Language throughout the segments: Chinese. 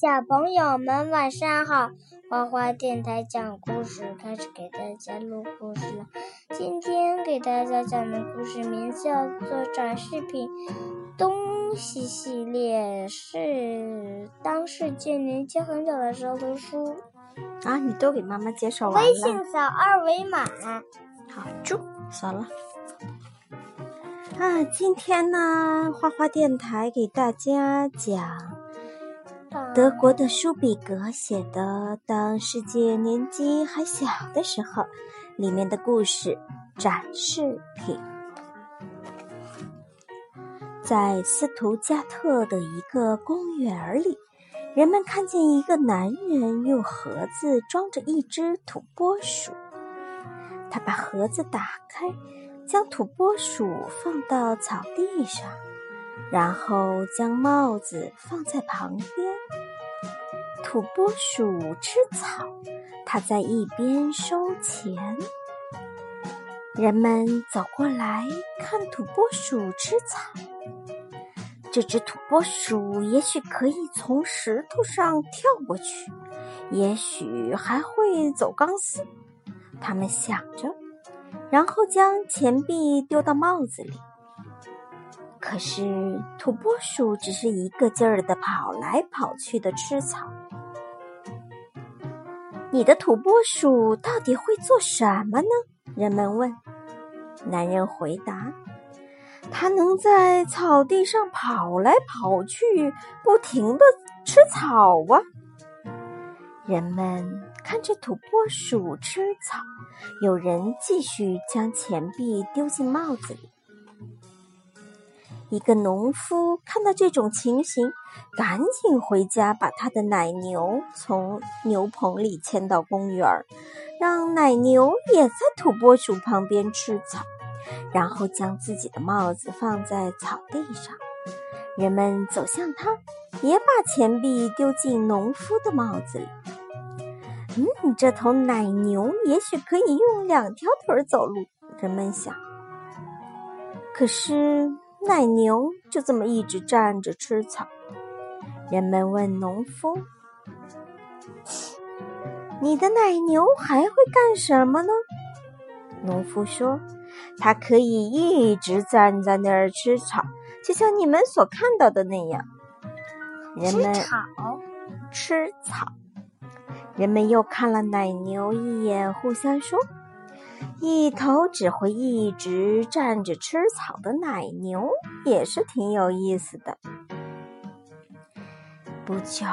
小朋友们晚上好，花花电台讲故事开始给大家录故事了。今天给大家讲的故事名字叫做展示品东西系列，是当世界年轻很久的时候的书。啊，你都给妈妈介绍完了。微信扫二维码。好，就，扫了。啊，今天呢，花花电台给大家讲。德国的舒比格写的《当世界年纪还小的时候》里面的故事展示品，在斯图加特的一个公园里，人们看见一个男人用盒子装着一只土拨鼠。他把盒子打开，将土拨鼠放到草地上。然后将帽子放在旁边。土拨鼠吃草，它在一边收钱。人们走过来看土拨鼠吃草。这只土拨鼠也许可以从石头上跳过去，也许还会走钢丝。他们想着，然后将钱币丢到帽子里。可是土拨鼠只是一个劲儿的跑来跑去的吃草。你的土拨鼠到底会做什么呢？人们问。男人回答：“它能在草地上跑来跑去，不停的吃草啊。”人们看着土拨鼠吃草，有人继续将钱币丢进帽子里。一个农夫看到这种情形，赶紧回家把他的奶牛从牛棚里牵到公园，让奶牛也在土拨鼠旁边吃草，然后将自己的帽子放在草地上。人们走向他，也把钱币丢进农夫的帽子里。嗯，这头奶牛也许可以用两条腿走路，人们想。可是。奶牛就这么一直站着吃草。人们问农夫：“你的奶牛还会干什么呢？”农夫说：“它可以一直站在那儿吃草，就像你们所看到的那样。”人们吃草，吃草。人们又看了奶牛一眼，互相说。一头只会一直站着吃草的奶牛也是挺有意思的。不久，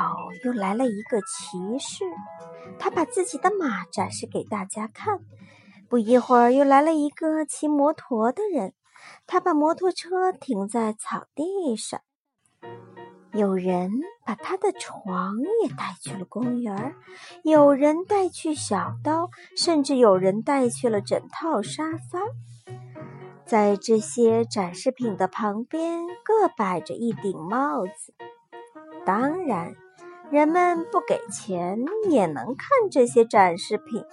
又来了一个骑士，他把自己的马展示给大家看。不一会儿，又来了一个骑摩托的人，他把摩托车停在草地上。有人把他的床也带去了公园有人带去小刀，甚至有人带去了整套沙发。在这些展示品的旁边，各摆着一顶帽子。当然，人们不给钱也能看这些展示品。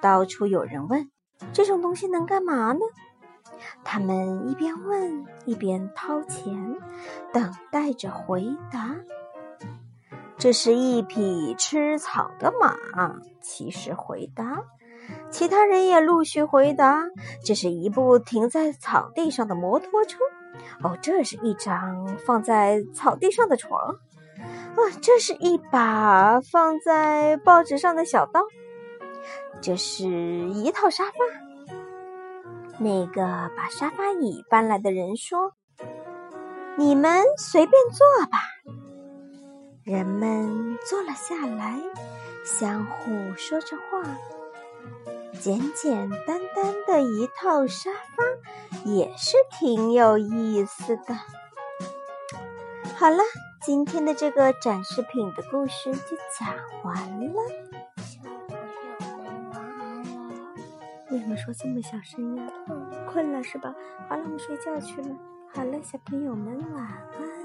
到处有人问：“这种东西能干嘛呢？”他们一边问一边掏钱，等待着回答。这是一匹吃草的马，骑士回答。其他人也陆续回答：“这是一部停在草地上的摩托车。”哦，这是一张放在草地上的床。啊，这是一把放在报纸上的小刀。这是一套沙发。那个把沙发椅搬来的人说：“你们随便坐吧。”人们坐了下来，相互说着话。简简单单的一套沙发也是挺有意思的。好了，今天的这个展示品的故事就讲完了。为什么说这么小声呀？困了是吧？好了，我们睡觉去了。好了，小朋友们晚安。